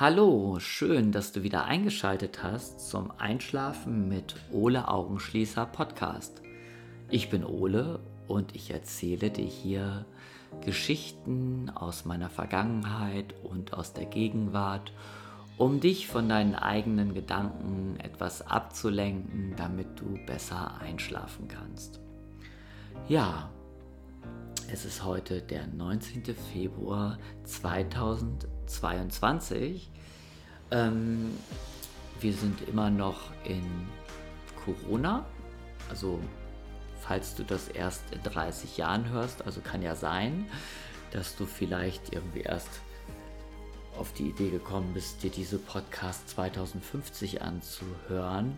Hallo, schön, dass du wieder eingeschaltet hast zum Einschlafen mit Ole Augenschließer Podcast. Ich bin Ole und ich erzähle dir hier Geschichten aus meiner Vergangenheit und aus der Gegenwart, um dich von deinen eigenen Gedanken etwas abzulenken, damit du besser einschlafen kannst. Ja, es ist heute der 19. Februar 2022. Ähm, wir sind immer noch in Corona. Also falls du das erst in 30 Jahren hörst, also kann ja sein, dass du vielleicht irgendwie erst auf die Idee gekommen bist, dir diese Podcast 2050 anzuhören.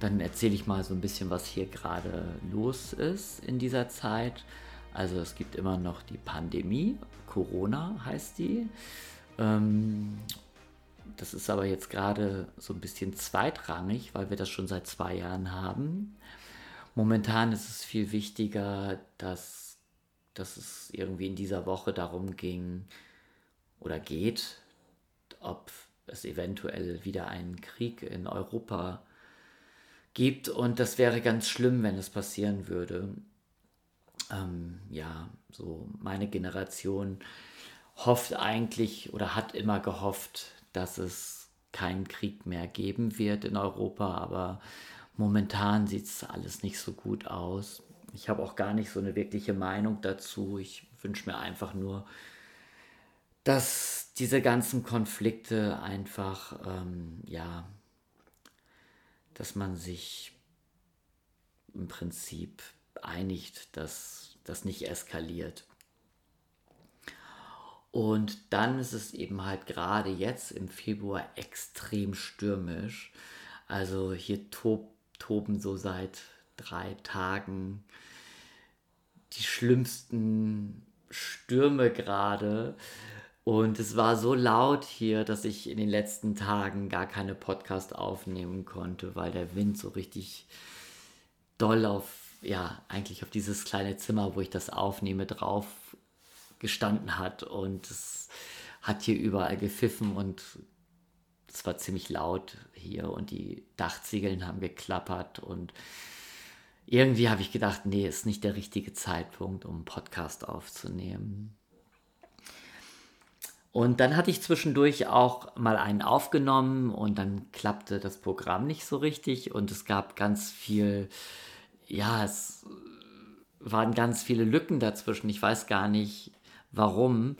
Dann erzähle ich mal so ein bisschen, was hier gerade los ist in dieser Zeit. Also es gibt immer noch die Pandemie, Corona heißt die. Ähm, das ist aber jetzt gerade so ein bisschen zweitrangig, weil wir das schon seit zwei Jahren haben. Momentan ist es viel wichtiger, dass, dass es irgendwie in dieser Woche darum ging oder geht, ob es eventuell wieder einen Krieg in Europa gibt. Und das wäre ganz schlimm, wenn es passieren würde ähm, ja, so meine Generation hofft eigentlich oder hat immer gehofft, dass es keinen Krieg mehr geben wird in Europa, aber momentan sieht es alles nicht so gut aus. Ich habe auch gar nicht so eine wirkliche Meinung dazu. Ich wünsche mir einfach nur, dass diese ganzen Konflikte einfach, ähm, ja, dass man sich im Prinzip einigt, dass das nicht eskaliert. Und dann ist es eben halt gerade jetzt im Februar extrem stürmisch. Also hier tob, toben so seit drei Tagen die schlimmsten Stürme gerade. Und es war so laut hier, dass ich in den letzten Tagen gar keine Podcast aufnehmen konnte, weil der Wind so richtig doll auf ja, eigentlich auf dieses kleine Zimmer, wo ich das aufnehme, drauf gestanden hat. Und es hat hier überall gepfiffen und es war ziemlich laut hier. Und die Dachziegeln haben geklappert. Und irgendwie habe ich gedacht, nee, ist nicht der richtige Zeitpunkt, um einen Podcast aufzunehmen. Und dann hatte ich zwischendurch auch mal einen aufgenommen und dann klappte das Programm nicht so richtig. Und es gab ganz viel ja, es waren ganz viele Lücken dazwischen. Ich weiß gar nicht warum.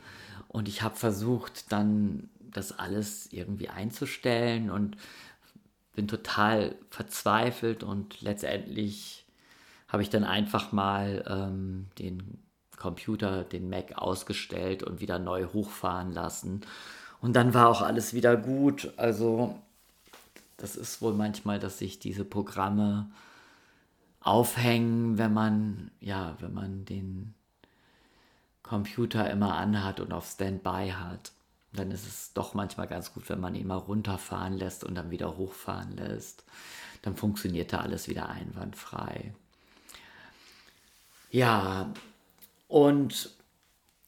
Und ich habe versucht, dann das alles irgendwie einzustellen und bin total verzweifelt und letztendlich habe ich dann einfach mal ähm, den Computer, den Mac ausgestellt und wieder neu hochfahren lassen. Und dann war auch alles wieder gut. Also das ist wohl manchmal, dass sich diese Programme aufhängen, wenn man, ja, wenn man den Computer immer anhat und auf Standby hat. Dann ist es doch manchmal ganz gut, wenn man ihn mal runterfahren lässt und dann wieder hochfahren lässt. Dann funktioniert da alles wieder einwandfrei. Ja, und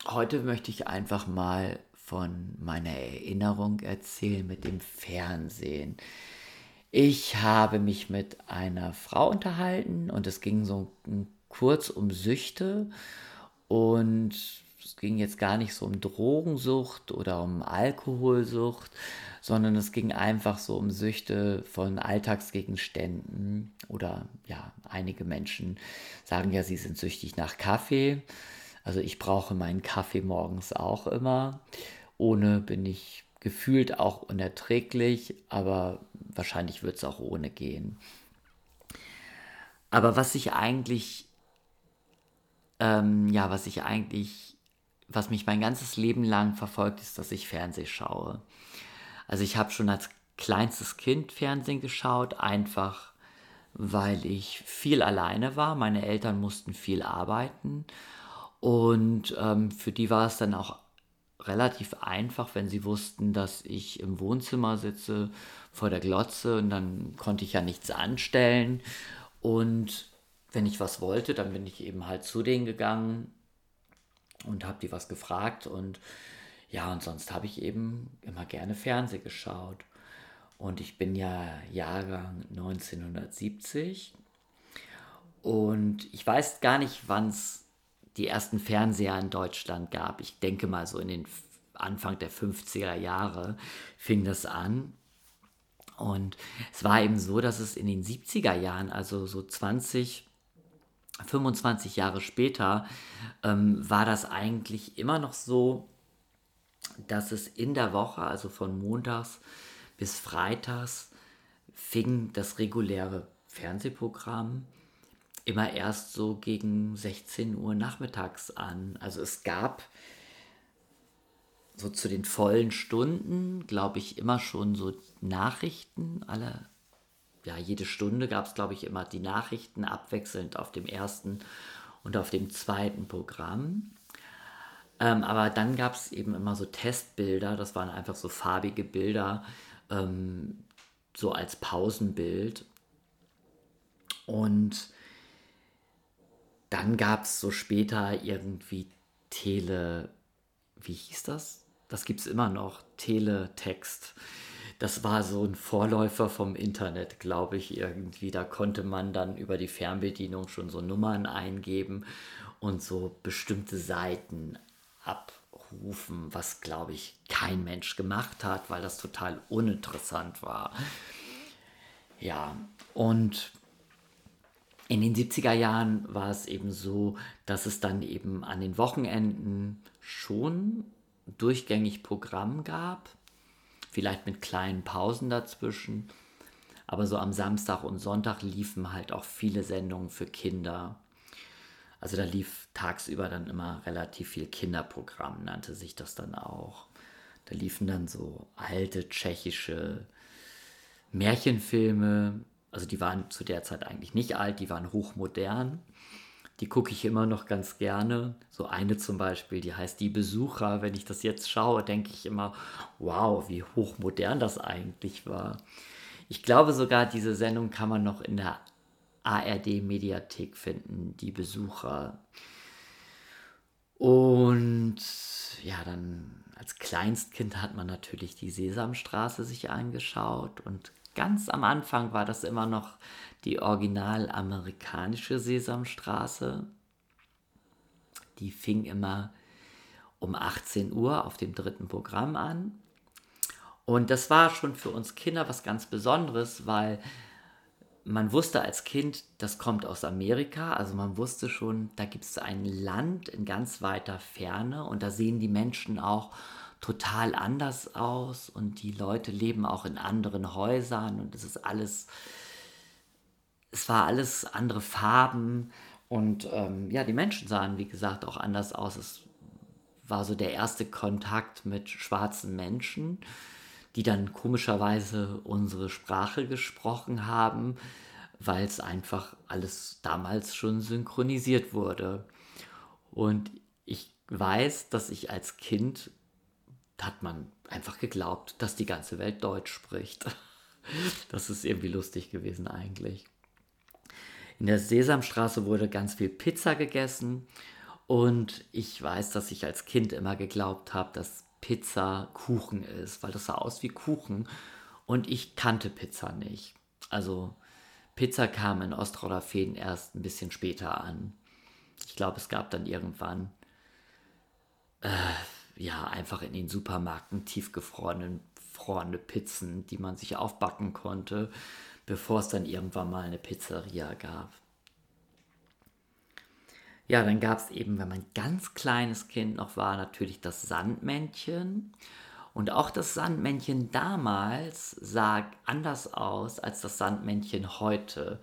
heute möchte ich einfach mal von meiner Erinnerung erzählen mit dem Fernsehen. Ich habe mich mit einer Frau unterhalten und es ging so kurz um Süchte und es ging jetzt gar nicht so um Drogensucht oder um Alkoholsucht, sondern es ging einfach so um Süchte von Alltagsgegenständen oder ja, einige Menschen sagen ja, sie sind süchtig nach Kaffee. Also ich brauche meinen Kaffee morgens auch immer. Ohne bin ich gefühlt auch unerträglich, aber wahrscheinlich wird es auch ohne gehen. Aber was ich eigentlich, ähm, ja, was ich eigentlich, was mich mein ganzes Leben lang verfolgt, ist, dass ich Fernseh schaue. Also ich habe schon als kleinstes Kind Fernsehen geschaut, einfach weil ich viel alleine war. Meine Eltern mussten viel arbeiten und ähm, für die war es dann auch relativ einfach, wenn sie wussten, dass ich im Wohnzimmer sitze vor der Glotze und dann konnte ich ja nichts anstellen. Und wenn ich was wollte, dann bin ich eben halt zu denen gegangen und habe die was gefragt. Und Ja, und sonst habe ich eben immer gerne Fernsehen geschaut. Und ich bin ja Jahrgang 1970. Und ich weiß gar nicht, wann es die ersten Fernseher in Deutschland gab. Ich denke mal so in den Anfang der 50er Jahre fing das an. Und es war eben so, dass es in den 70er Jahren, also so 20, 25 Jahre später, ähm, war das eigentlich immer noch so, dass es in der Woche, also von montags bis freitags, fing das reguläre Fernsehprogramm immer erst so gegen 16 Uhr nachmittags an. Also es gab so zu den vollen Stunden, glaube ich, immer schon so Nachrichten. Alle, ja, jede Stunde gab es, glaube ich, immer die Nachrichten abwechselnd auf dem ersten und auf dem zweiten Programm. Ähm, aber dann gab es eben immer so Testbilder, das waren einfach so farbige Bilder, ähm, so als Pausenbild. Und dann gab es so später irgendwie Tele, wie hieß das? Das gibt es immer noch, Teletext. Das war so ein Vorläufer vom Internet, glaube ich, irgendwie. Da konnte man dann über die Fernbedienung schon so Nummern eingeben und so bestimmte Seiten abrufen, was, glaube ich, kein Mensch gemacht hat, weil das total uninteressant war. Ja, und in den 70er Jahren war es eben so, dass es dann eben an den Wochenenden schon durchgängig Programm gab, vielleicht mit kleinen Pausen dazwischen. Aber so am Samstag und Sonntag liefen halt auch viele Sendungen für Kinder. Also da lief tagsüber dann immer relativ viel Kinderprogramm, nannte sich das dann auch. Da liefen dann so alte tschechische Märchenfilme also die waren zu der Zeit eigentlich nicht alt, die waren hochmodern. Die gucke ich immer noch ganz gerne. So eine zum Beispiel, die heißt Die Besucher. Wenn ich das jetzt schaue, denke ich immer, wow, wie hochmodern das eigentlich war. Ich glaube sogar, diese Sendung kann man noch in der ARD-Mediathek finden, Die Besucher. Und ja, dann als Kleinstkind hat man natürlich die Sesamstraße sich angeschaut und ganz am Anfang war das immer noch die original amerikanische Sesamstraße. Die fing immer um 18 Uhr auf dem dritten Programm an. Und das war schon für uns Kinder was ganz Besonderes, weil man wusste als Kind, das kommt aus Amerika. Also man wusste schon, da gibt es ein Land in ganz weiter Ferne und da sehen die Menschen auch total anders aus und die Leute leben auch in anderen Häusern und es ist alles, es war alles andere Farben und ähm, ja, die Menschen sahen, wie gesagt, auch anders aus. Es war so der erste Kontakt mit schwarzen Menschen, die dann komischerweise unsere Sprache gesprochen haben, weil es einfach alles damals schon synchronisiert wurde. Und ich weiß, dass ich als Kind hat man einfach geglaubt, dass die ganze Welt Deutsch spricht. Das ist irgendwie lustig gewesen eigentlich. In der Sesamstraße wurde ganz viel Pizza gegessen und ich weiß, dass ich als Kind immer geglaubt habe, dass Pizza Kuchen ist, weil das sah aus wie Kuchen und ich kannte Pizza nicht. Also Pizza kam in Ostroder Feen erst ein bisschen später an. Ich glaube, es gab dann irgendwann äh, ja, einfach in den Supermärkten tiefgefrorene gefrorene Pizzen, die man sich aufbacken konnte, bevor es dann irgendwann mal eine Pizzeria gab. Ja, dann gab es eben, wenn man ganz kleines Kind noch war, natürlich das Sandmännchen. Und auch das Sandmännchen damals sah anders aus als das Sandmännchen heute.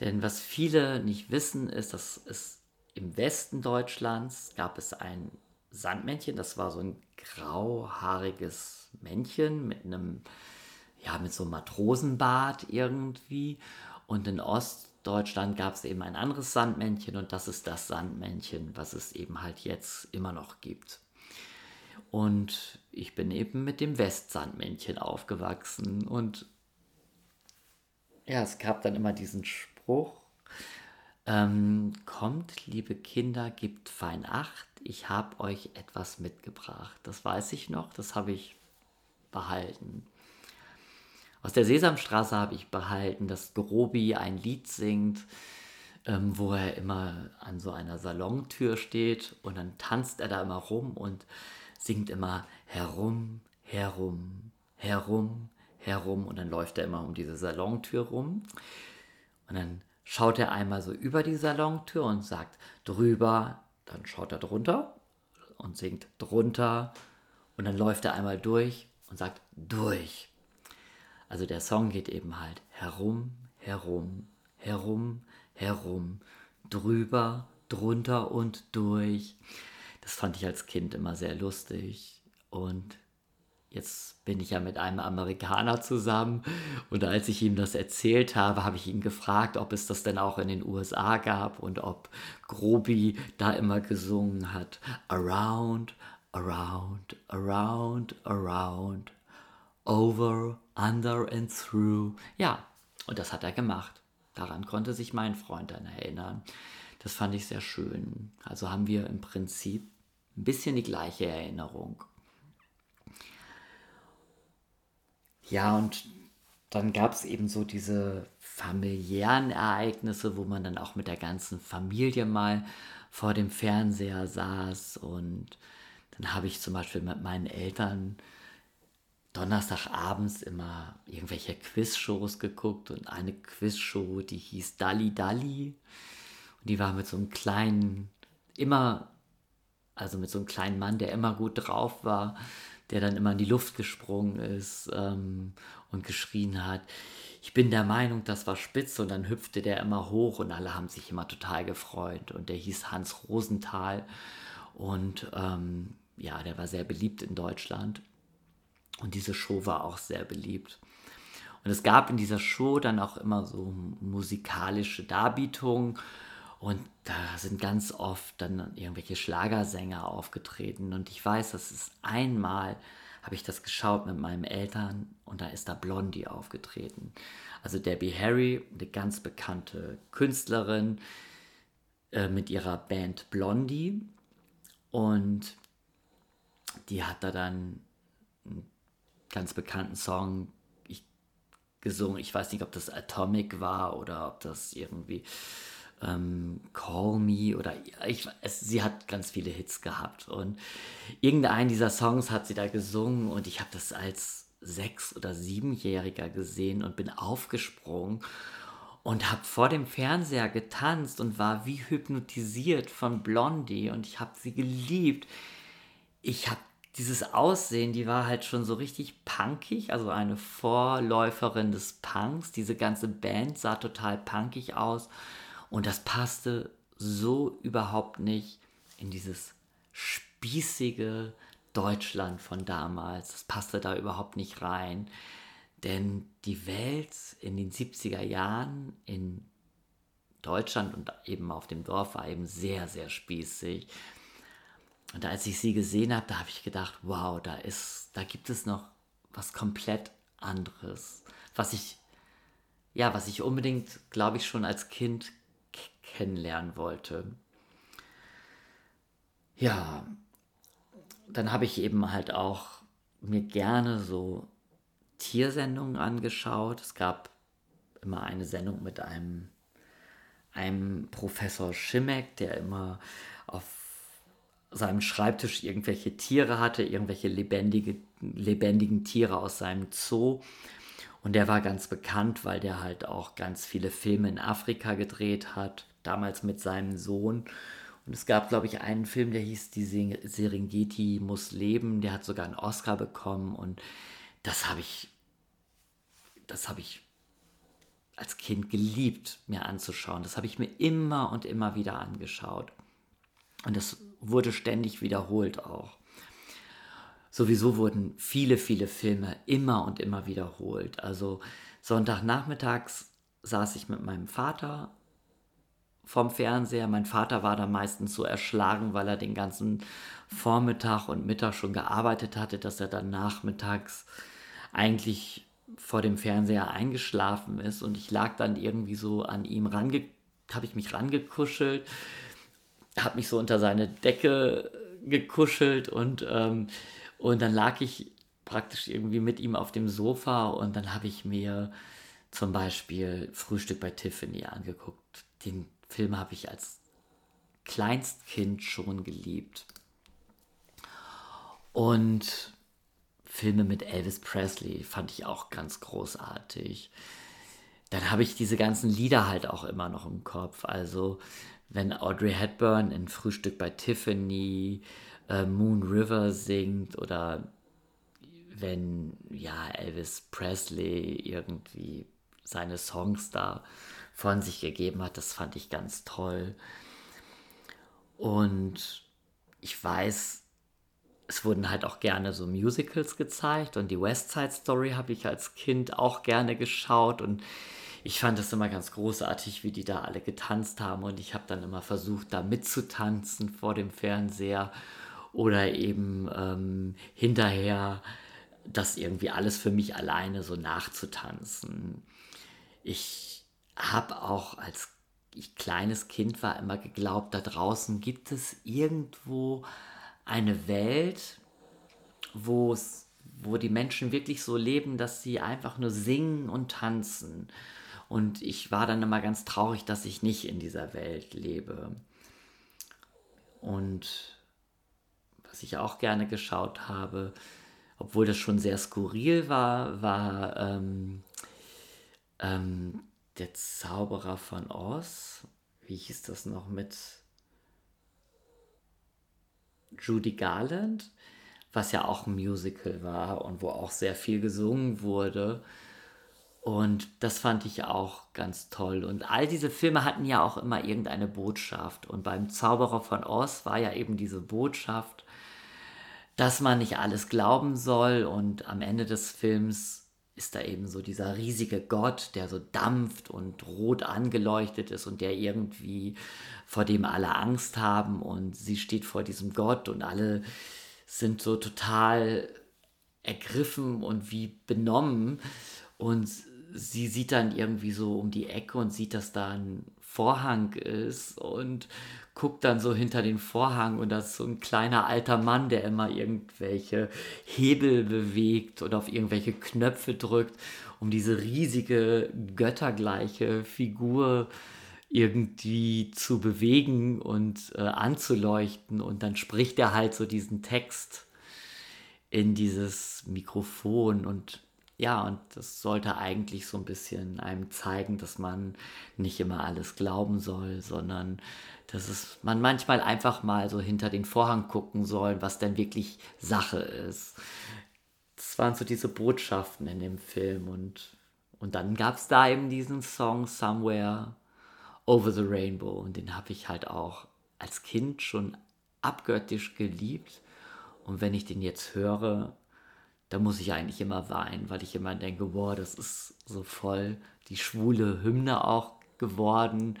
Denn was viele nicht wissen, ist, dass es im Westen Deutschlands gab es ein Sandmännchen. Das war so ein grauhaariges Männchen mit einem, ja, mit so einem Matrosenbart irgendwie. Und in Ostdeutschland gab es eben ein anderes Sandmännchen und das ist das Sandmännchen, was es eben halt jetzt immer noch gibt. Und ich bin eben mit dem Westsandmännchen aufgewachsen und ja, es gab dann immer diesen Spruch, ähm, kommt, liebe Kinder, gibt fein Acht, ich habe euch etwas mitgebracht. Das weiß ich noch, das habe ich behalten. Aus der Sesamstraße habe ich behalten, dass Grobi ein Lied singt, ähm, wo er immer an so einer Salontür steht und dann tanzt er da immer rum und singt immer herum, herum, herum, herum und dann läuft er immer um diese Salontür rum und dann schaut er einmal so über die Salontür und sagt drüber, dann schaut er drunter und singt drunter und dann läuft er einmal durch und sagt durch. Also der Song geht eben halt herum, herum, herum, herum, drüber, drunter und durch. Das fand ich als Kind immer sehr lustig. Und jetzt bin ich ja mit einem Amerikaner zusammen. Und als ich ihm das erzählt habe, habe ich ihn gefragt, ob es das denn auch in den USA gab und ob Grobi da immer gesungen hat. Around, around, around, around, over, under and through. Ja, und das hat er gemacht. Daran konnte sich mein Freund dann erinnern. Das fand ich sehr schön. Also haben wir im Prinzip ein bisschen die gleiche Erinnerung. Ja, und dann gab es eben so diese familiären Ereignisse, wo man dann auch mit der ganzen Familie mal vor dem Fernseher saß. Und dann habe ich zum Beispiel mit meinen Eltern Donnerstagabends immer irgendwelche Quizshows geguckt und eine Quizshow, die hieß Dalli Dalli. Und die war mit so einem kleinen, immer, also mit so einem kleinen Mann, der immer gut drauf war, der dann immer in die Luft gesprungen ist ähm, und geschrien hat. Ich bin der Meinung, das war spitz und dann hüpfte der immer hoch und alle haben sich immer total gefreut. Und der hieß Hans Rosenthal und ähm, ja, der war sehr beliebt in Deutschland. Und diese Show war auch sehr beliebt. Und es gab in dieser Show dann auch immer so musikalische Darbietungen. Und da sind ganz oft dann irgendwelche Schlagersänger aufgetreten. Und ich weiß, dass es einmal, habe ich das geschaut mit meinen Eltern und da ist da Blondie aufgetreten. Also Debbie Harry, eine ganz bekannte Künstlerin äh, mit ihrer Band Blondie. Und die hat da dann ganz bekannten Song ich, gesungen. Ich weiß nicht, ob das Atomic war oder ob das irgendwie ähm, Call Me oder ich, es, sie hat ganz viele Hits gehabt und irgendeinen dieser Songs hat sie da gesungen und ich habe das als sechs- oder siebenjähriger gesehen und bin aufgesprungen und habe vor dem Fernseher getanzt und war wie hypnotisiert von Blondie und ich habe sie geliebt. Ich habe dieses Aussehen, die war halt schon so richtig punkig, also eine Vorläuferin des Punks. Diese ganze Band sah total punkig aus und das passte so überhaupt nicht in dieses spießige Deutschland von damals. Das passte da überhaupt nicht rein. Denn die Welt in den 70er Jahren in Deutschland und eben auf dem Dorf war eben sehr, sehr spießig. Und als ich sie gesehen habe, da habe ich gedacht, wow, da ist, da gibt es noch was komplett anderes, was ich, ja, was ich unbedingt, glaube ich, schon als Kind kennenlernen wollte. Ja, dann habe ich eben halt auch mir gerne so Tiersendungen angeschaut. Es gab immer eine Sendung mit einem, einem Professor Schimmeck, der immer auf seinem Schreibtisch irgendwelche Tiere hatte, irgendwelche lebendige, lebendigen Tiere aus seinem Zoo. Und der war ganz bekannt, weil der halt auch ganz viele Filme in Afrika gedreht hat, damals mit seinem Sohn. Und es gab, glaube ich, einen Film, der hieß Die Serengeti muss leben. Der hat sogar einen Oscar bekommen. Und das habe ich, das habe ich als Kind geliebt, mir anzuschauen. Das habe ich mir immer und immer wieder angeschaut. Und das wurde ständig wiederholt auch. Sowieso wurden viele, viele Filme immer und immer wiederholt. Also Sonntagnachmittags saß ich mit meinem Vater vorm Fernseher. Mein Vater war da meistens so erschlagen, weil er den ganzen Vormittag und Mittag schon gearbeitet hatte, dass er dann nachmittags eigentlich vor dem Fernseher eingeschlafen ist und ich lag dann irgendwie so an ihm range, habe ich mich rangekuschelt habe mich so unter seine Decke gekuschelt und, ähm, und dann lag ich praktisch irgendwie mit ihm auf dem Sofa und dann habe ich mir zum Beispiel Frühstück bei Tiffany angeguckt. Den Film habe ich als Kleinstkind schon geliebt. Und Filme mit Elvis Presley fand ich auch ganz großartig. Dann habe ich diese ganzen Lieder halt auch immer noch im Kopf. Also wenn Audrey Hepburn in Frühstück bei Tiffany äh, Moon River singt oder wenn ja Elvis Presley irgendwie seine Songs da von sich gegeben hat, das fand ich ganz toll. Und ich weiß, es wurden halt auch gerne so Musicals gezeigt und die West Side Story habe ich als Kind auch gerne geschaut und ich fand das immer ganz großartig, wie die da alle getanzt haben und ich habe dann immer versucht, da mitzutanzen vor dem Fernseher oder eben ähm, hinterher das irgendwie alles für mich alleine so nachzutanzen. Ich habe auch als ich kleines Kind war immer geglaubt, da draußen gibt es irgendwo eine Welt, wo die Menschen wirklich so leben, dass sie einfach nur singen und tanzen. Und ich war dann immer ganz traurig, dass ich nicht in dieser Welt lebe. Und was ich auch gerne geschaut habe, obwohl das schon sehr skurril war, war ähm, ähm, der Zauberer von Oz. Wie hieß das noch mit Judy Garland? Was ja auch ein Musical war und wo auch sehr viel gesungen wurde. Und das fand ich auch ganz toll. Und all diese Filme hatten ja auch immer irgendeine Botschaft. Und beim Zauberer von Oz war ja eben diese Botschaft, dass man nicht alles glauben soll. Und am Ende des Films ist da eben so dieser riesige Gott, der so dampft und rot angeleuchtet ist und der irgendwie vor dem alle Angst haben. Und sie steht vor diesem Gott und alle sind so total ergriffen und wie benommen. Und sie sieht dann irgendwie so um die Ecke und sieht, dass da ein Vorhang ist und guckt dann so hinter den Vorhang und da ist so ein kleiner alter Mann, der immer irgendwelche Hebel bewegt oder auf irgendwelche Knöpfe drückt, um diese riesige göttergleiche Figur irgendwie zu bewegen und äh, anzuleuchten. Und dann spricht er halt so diesen Text in dieses Mikrofon und ja, und das sollte eigentlich so ein bisschen einem zeigen, dass man nicht immer alles glauben soll, sondern dass es, man manchmal einfach mal so hinter den Vorhang gucken soll, was denn wirklich Sache ist. Das waren so diese Botschaften in dem Film und, und dann gab es da eben diesen Song Somewhere Over the Rainbow und den habe ich halt auch als Kind schon abgöttisch geliebt und wenn ich den jetzt höre, da muss ich eigentlich immer weinen, weil ich immer denke, boah, das ist so voll die schwule Hymne auch geworden.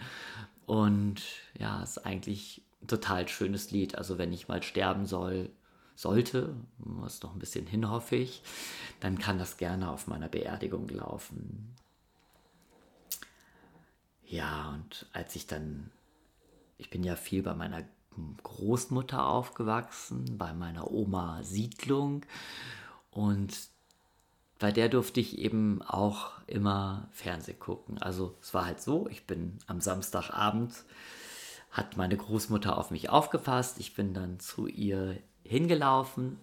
Und ja, ist eigentlich ein total schönes Lied. Also wenn ich mal sterben soll, sollte, muss noch ein bisschen hin, hoffe ich, dann kann das gerne auf meiner Beerdigung laufen. Ja, und als ich dann, ich bin ja viel bei meiner Großmutter aufgewachsen, bei meiner Oma Siedlung und bei der durfte ich eben auch immer Fernsehen gucken. Also es war halt so, ich bin am Samstagabend, hat meine Großmutter auf mich aufgepasst, ich bin dann zu ihr hingelaufen.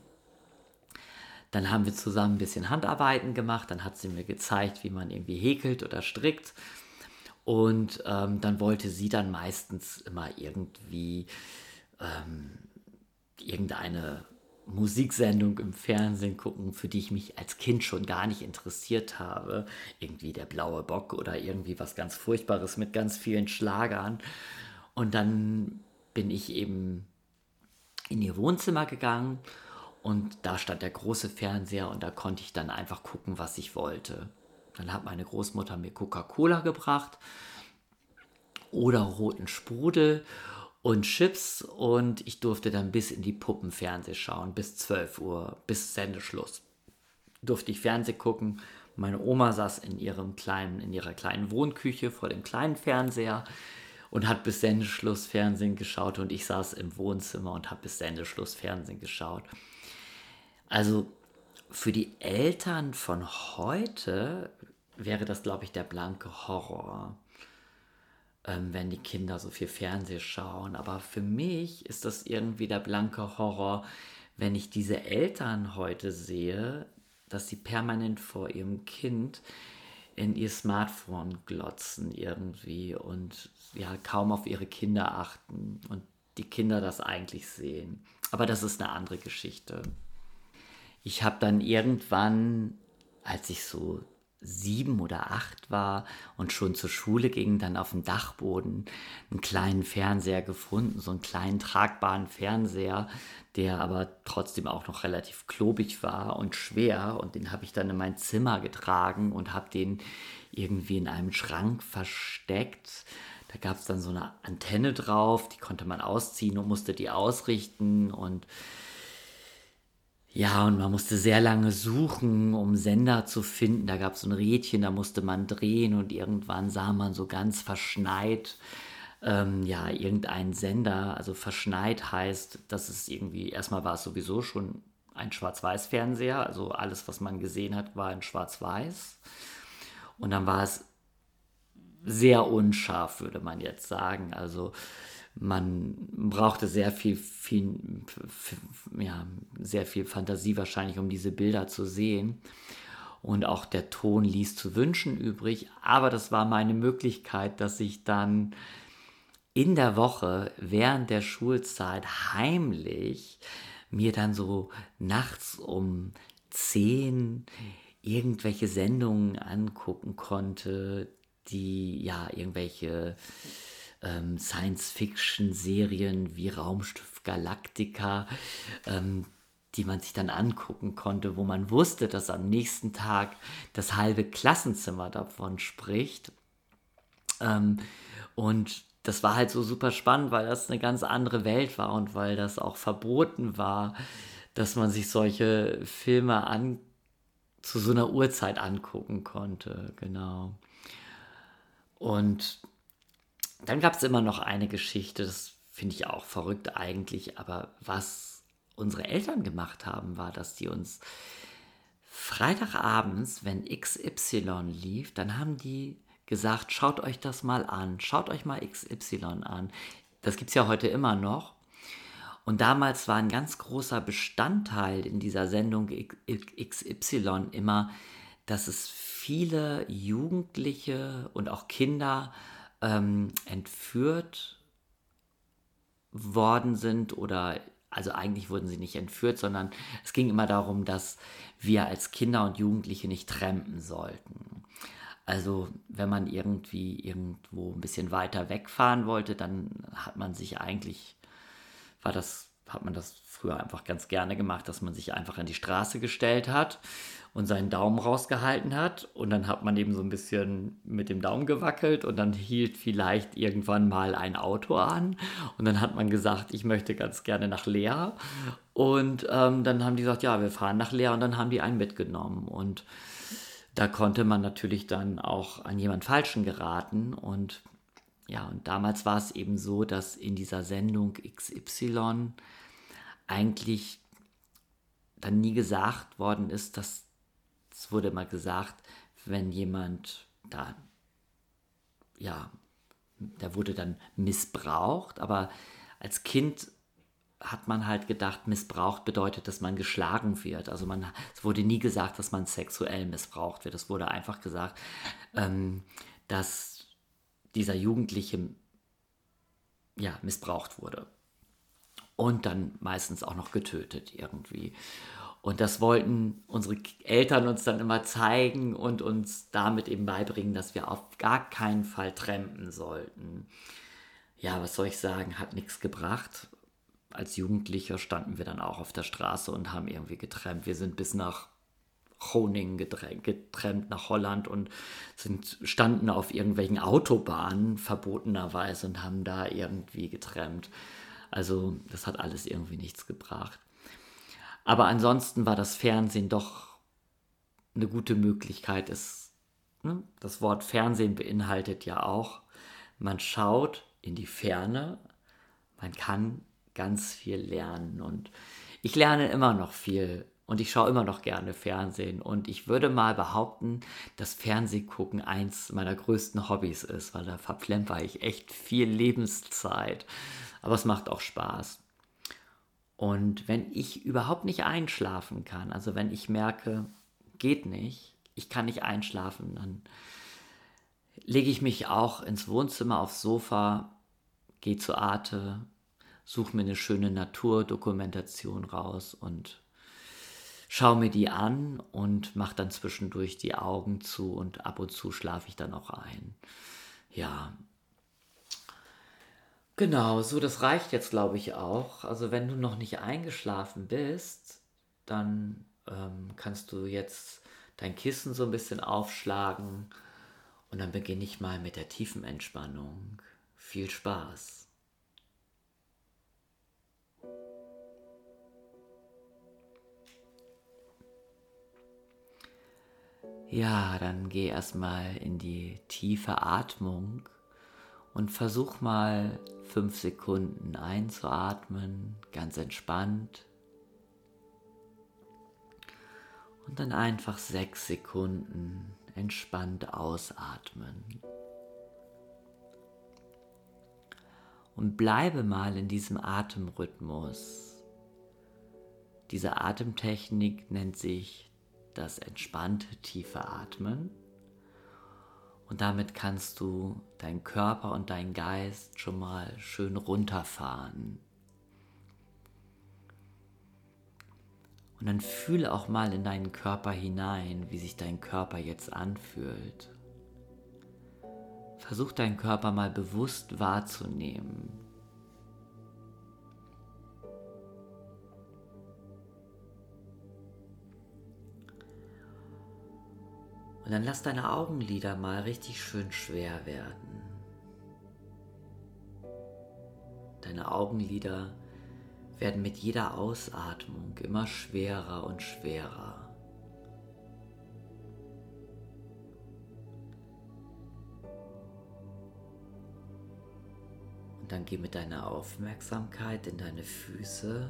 Dann haben wir zusammen ein bisschen Handarbeiten gemacht, dann hat sie mir gezeigt, wie man irgendwie häkelt oder strickt. Und ähm, dann wollte sie dann meistens immer irgendwie ähm, irgendeine Musiksendung im Fernsehen gucken, für die ich mich als Kind schon gar nicht interessiert habe. Irgendwie der blaue Bock oder irgendwie was ganz Furchtbares mit ganz vielen Schlagern. Und dann bin ich eben in ihr Wohnzimmer gegangen und da stand der große Fernseher und da konnte ich dann einfach gucken, was ich wollte. Dann hat meine Großmutter mir Coca-Cola gebracht oder roten Sprudel und Chips und ich durfte dann bis in die Puppenfernseh schauen, bis 12 Uhr, bis Sendeschluss. Durfte ich Fernseh gucken. Meine Oma saß in ihrem kleinen, in ihrer kleinen Wohnküche vor dem kleinen Fernseher und hat bis Sendeschluss Fernsehen geschaut und ich saß im Wohnzimmer und habe bis Sendeschluss Fernsehen geschaut. Also für die Eltern von heute wäre das, glaube ich, der blanke Horror, ähm, wenn die Kinder so viel Fernsehen schauen. Aber für mich ist das irgendwie der blanke Horror, wenn ich diese Eltern heute sehe, dass sie permanent vor ihrem Kind in ihr Smartphone glotzen irgendwie und ja kaum auf ihre Kinder achten und die Kinder das eigentlich sehen. Aber das ist eine andere Geschichte. Ich habe dann irgendwann, als ich so sieben oder acht war und schon zur Schule ging, dann auf dem Dachboden einen kleinen Fernseher gefunden, so einen kleinen tragbaren Fernseher, der aber trotzdem auch noch relativ klobig war und schwer. Und den habe ich dann in mein Zimmer getragen und habe den irgendwie in einem Schrank versteckt. Da gab es dann so eine Antenne drauf, die konnte man ausziehen und musste die ausrichten und ja, und man musste sehr lange suchen, um Sender zu finden. Da gab es ein Rädchen, da musste man drehen und irgendwann sah man so ganz verschneit, ähm, ja, irgendeinen Sender. Also verschneit heißt, dass es irgendwie, erstmal war es sowieso schon ein Schwarz-Weiß-Fernseher, also alles, was man gesehen hat, war in Schwarz-Weiß. Und dann war es sehr unscharf, würde man jetzt sagen. Also man brauchte sehr viel, viel, ja, sehr viel Fantasie wahrscheinlich, um diese Bilder zu sehen. Und auch der Ton ließ zu wünschen übrig. Aber das war meine Möglichkeit, dass ich dann in der Woche während der Schulzeit heimlich mir dann so nachts um 10 irgendwelche Sendungen angucken konnte, die ja irgendwelche ähm, Science-Fiction-Serien wie Raumschiff Galactica, ähm, die man sich dann angucken konnte, wo man wusste, dass am nächsten Tag das halbe Klassenzimmer davon spricht. Ähm, und das war halt so super spannend, weil das eine ganz andere Welt war und weil das auch verboten war, dass man sich solche Filme an, zu so einer Uhrzeit angucken konnte. Genau. Und dann gab es immer noch eine Geschichte, das finde ich auch verrückt eigentlich, aber was unsere Eltern gemacht haben, war, dass die uns Freitagabends, wenn XY lief, dann haben die gesagt, schaut euch das mal an, schaut euch mal XY an. Das gibt es ja heute immer noch. Und damals war ein ganz großer Bestandteil in dieser Sendung XY immer, dass es viele Jugendliche und auch Kinder ähm, entführt worden sind oder also eigentlich wurden sie nicht entführt, sondern es ging immer darum, dass wir als Kinder und Jugendliche nicht trampen sollten. Also wenn man irgendwie irgendwo ein bisschen weiter wegfahren wollte, dann hat man sich eigentlich, war das, hat man das früher einfach ganz gerne gemacht, dass man sich einfach an die Straße gestellt hat und seinen Daumen rausgehalten hat. Und dann hat man eben so ein bisschen mit dem Daumen gewackelt und dann hielt vielleicht irgendwann mal ein Auto an. Und dann hat man gesagt, ich möchte ganz gerne nach Leer. Und ähm, dann haben die gesagt, ja, wir fahren nach Leer. Und dann haben die einen mitgenommen. Und da konnte man natürlich dann auch an jemand Falschen geraten. Und ja, und damals war es eben so, dass in dieser Sendung XY eigentlich dann nie gesagt worden ist, dass es wurde mal gesagt, wenn jemand da, ja, der wurde dann missbraucht, aber als Kind hat man halt gedacht, missbraucht bedeutet, dass man geschlagen wird. Also man, es wurde nie gesagt, dass man sexuell missbraucht wird. Es wurde einfach gesagt, ähm, dass dieser Jugendliche ja, missbraucht wurde. Und dann meistens auch noch getötet irgendwie. Und das wollten unsere Eltern uns dann immer zeigen und uns damit eben beibringen, dass wir auf gar keinen Fall trampen sollten. Ja, was soll ich sagen, hat nichts gebracht. Als Jugendlicher standen wir dann auch auf der Straße und haben irgendwie getrennt. Wir sind bis nach Groningen getrennt nach Holland und sind, standen auf irgendwelchen Autobahnen verbotenerweise und haben da irgendwie getrennt. Also das hat alles irgendwie nichts gebracht. Aber ansonsten war das Fernsehen doch eine gute Möglichkeit. Es, ne? Das Wort Fernsehen beinhaltet ja auch, man schaut in die Ferne. Man kann ganz viel lernen und ich lerne immer noch viel und ich schaue immer noch gerne Fernsehen und ich würde mal behaupten, dass Fernsehgucken eins meiner größten Hobbys ist, weil da verplemper ich echt viel Lebenszeit. Aber es macht auch Spaß. Und wenn ich überhaupt nicht einschlafen kann, also wenn ich merke, geht nicht, ich kann nicht einschlafen, dann lege ich mich auch ins Wohnzimmer aufs Sofa, gehe zu Arte, suche mir eine schöne Naturdokumentation raus und schaue mir die an und mache dann zwischendurch die Augen zu und ab und zu schlafe ich dann auch ein. Ja. Genau, so das reicht jetzt, glaube ich, auch. Also wenn du noch nicht eingeschlafen bist, dann ähm, kannst du jetzt dein Kissen so ein bisschen aufschlagen und dann beginne ich mal mit der tiefen Entspannung. Viel Spaß. Ja, dann geh erstmal in die tiefe Atmung und versuch mal fünf Sekunden einzuatmen, ganz entspannt. Und dann einfach sechs Sekunden entspannt ausatmen. Und bleibe mal in diesem Atemrhythmus. Diese Atemtechnik nennt sich das entspannte tiefe Atmen. Und damit kannst du deinen Körper und deinen Geist schon mal schön runterfahren. Und dann fühle auch mal in deinen Körper hinein, wie sich dein Körper jetzt anfühlt. Versuch deinen Körper mal bewusst wahrzunehmen. Und dann lass deine Augenlider mal richtig schön schwer werden. Deine Augenlider werden mit jeder Ausatmung immer schwerer und schwerer. Und dann geh mit deiner Aufmerksamkeit in deine Füße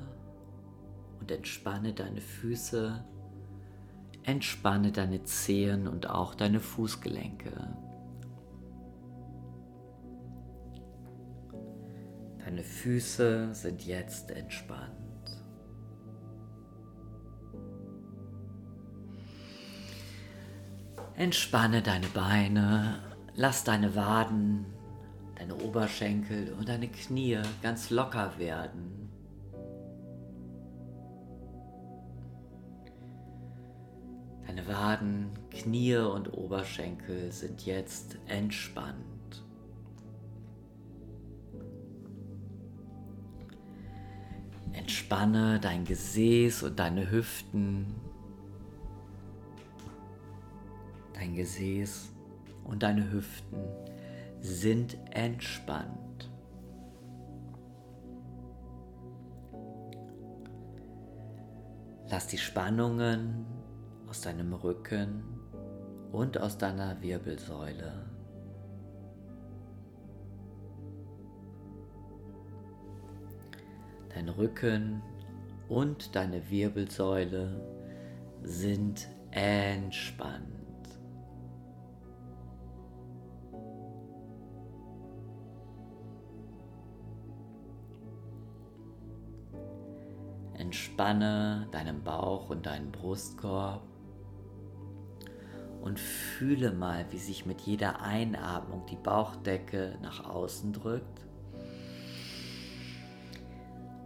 und entspanne deine Füße Entspanne deine Zehen und auch deine Fußgelenke. Deine Füße sind jetzt entspannt. Entspanne deine Beine, lass deine Waden, deine Oberschenkel und deine Knie ganz locker werden. Waden, Knie und Oberschenkel sind jetzt entspannt. Entspanne dein Gesäß und deine Hüften. Dein Gesäß und deine Hüften sind entspannt. Lass die Spannungen aus deinem Rücken und aus deiner Wirbelsäule. Dein Rücken und deine Wirbelsäule sind entspannt. Entspanne deinen Bauch und deinen Brustkorb und fühle mal, wie sich mit jeder Einatmung die Bauchdecke nach außen drückt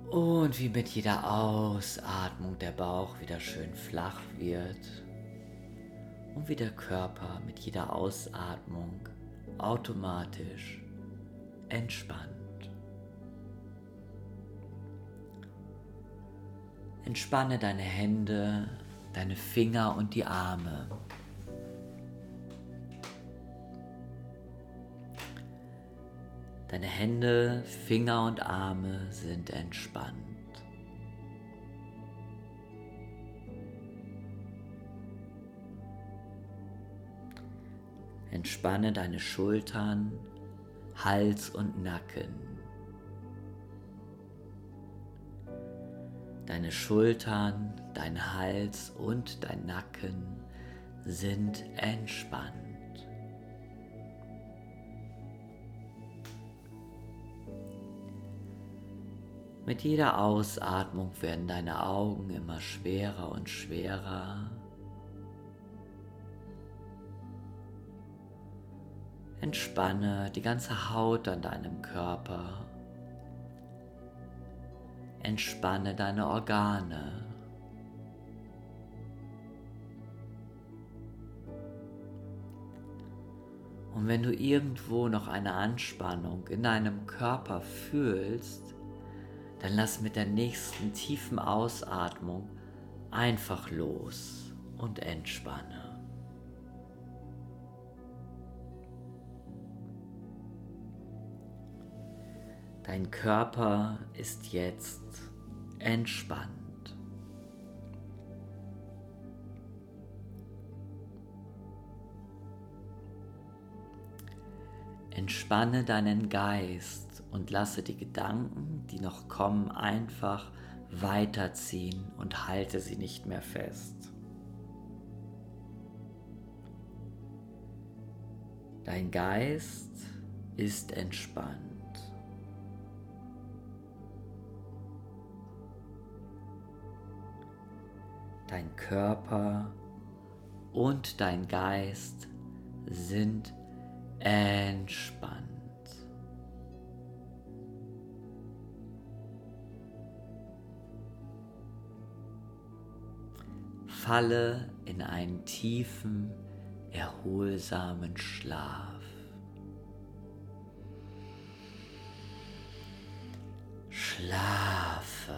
und wie mit jeder Ausatmung der Bauch wieder schön flach wird und wie der Körper mit jeder Ausatmung automatisch entspannt. Entspanne deine Hände, deine Finger und die Arme. Deine Hände, Finger und Arme sind entspannt. Entspanne deine Schultern, Hals und Nacken. Deine Schultern, dein Hals und dein Nacken sind entspannt. Mit jeder Ausatmung werden deine Augen immer schwerer und schwerer. Entspanne die ganze Haut an deinem Körper. Entspanne deine Organe. Und wenn du irgendwo noch eine Anspannung in deinem Körper fühlst, dann lass mit der nächsten tiefen Ausatmung einfach los und entspanne. Dein Körper ist jetzt entspannt. Entspanne deinen Geist und lasse die Gedanken, die noch kommen, einfach weiterziehen und halte sie nicht mehr fest. Dein Geist ist entspannt. Dein Körper und dein Geist sind entspannt. Falle in einen tiefen, erholsamen Schlaf. Schlafe.